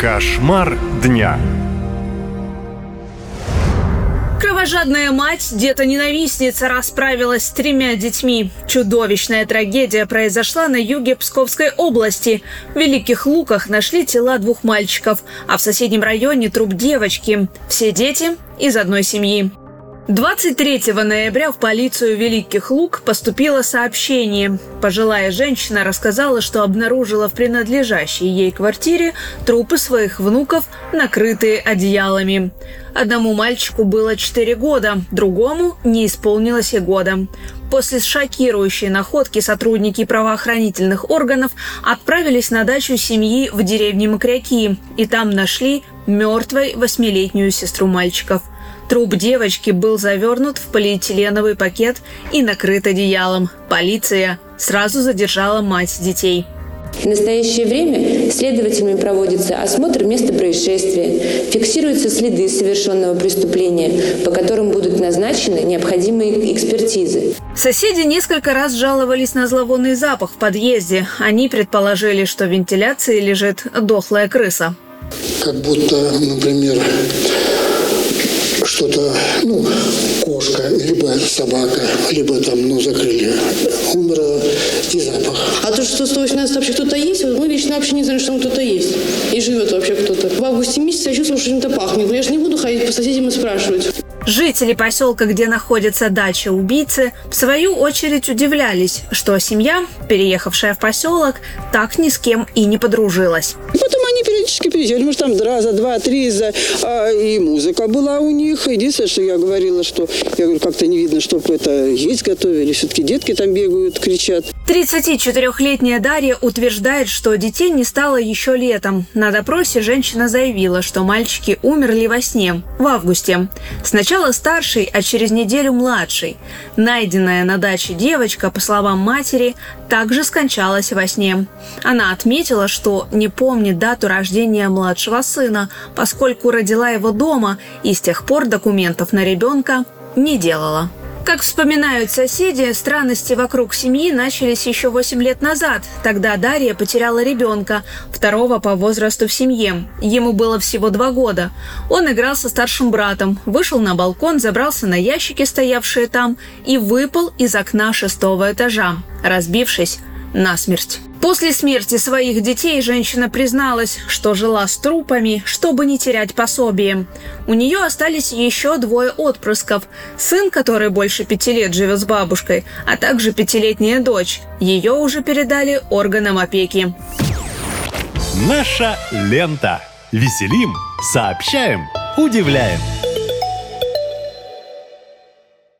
Кошмар дня. Кровожадная мать, где-то-ненавистница, расправилась с тремя детьми. Чудовищная трагедия произошла на юге Псковской области. В Великих Луках нашли тела двух мальчиков, а в соседнем районе труп девочки. Все дети из одной семьи. 23 ноября в полицию Великих Луг поступило сообщение. Пожилая женщина рассказала, что обнаружила в принадлежащей ей квартире трупы своих внуков, накрытые одеялами. Одному мальчику было 4 года, другому не исполнилось и года. После шокирующей находки сотрудники правоохранительных органов отправились на дачу семьи в деревне Макряки, и там нашли мертвой восьмилетнюю сестру мальчиков – Труп девочки был завернут в полиэтиленовый пакет и накрыт одеялом. Полиция сразу задержала мать детей. В настоящее время следователями проводится осмотр места происшествия, фиксируются следы совершенного преступления, по которым будут назначены необходимые экспертизы. Соседи несколько раз жаловались на зловонный запах в подъезде. Они предположили, что в вентиляции лежит дохлая крыса. Как будто, например, что-то, ну, кошка, либо собака, либо там, ну, закрыли. Умерла и запах. А то, что 118 вообще кто-то есть, мы лично вообще не знаем, что там кто-то есть. И живет вообще кто-то. В августе месяце я чувствовала, что чем-то пахнет. Но я же не буду ходить по соседям и спрашивать. Жители поселка, где находится дача убийцы, в свою очередь удивлялись, что семья, переехавшая в поселок, так ни с кем и не подружилась. Периодически приезжали, может, там раза, два, три, за, а, и музыка была у них. Единственное, что я говорила, что, я говорю, как-то не видно, чтобы это есть готовили. Все-таки детки там бегают, кричат. 34-летняя Дарья утверждает, что детей не стало еще летом. На допросе женщина заявила, что мальчики умерли во сне в августе. Сначала старший, а через неделю младший. Найденная на даче девочка, по словам матери, также скончалась во сне. Она отметила, что не помнит дату рождения младшего сына, поскольку родила его дома и с тех пор документов на ребенка не делала. Как вспоминают соседи, странности вокруг семьи начались еще 8 лет назад. Тогда Дарья потеряла ребенка, второго по возрасту в семье. Ему было всего два года. Он играл со старшим братом, вышел на балкон, забрался на ящики, стоявшие там, и выпал из окна шестого этажа, разбившись насмерть. После смерти своих детей женщина призналась, что жила с трупами, чтобы не терять пособие. У нее остались еще двое отпрысков. Сын, который больше пяти лет живет с бабушкой, а также пятилетняя дочь. Ее уже передали органам опеки. Наша лента. Веселим, сообщаем, удивляем.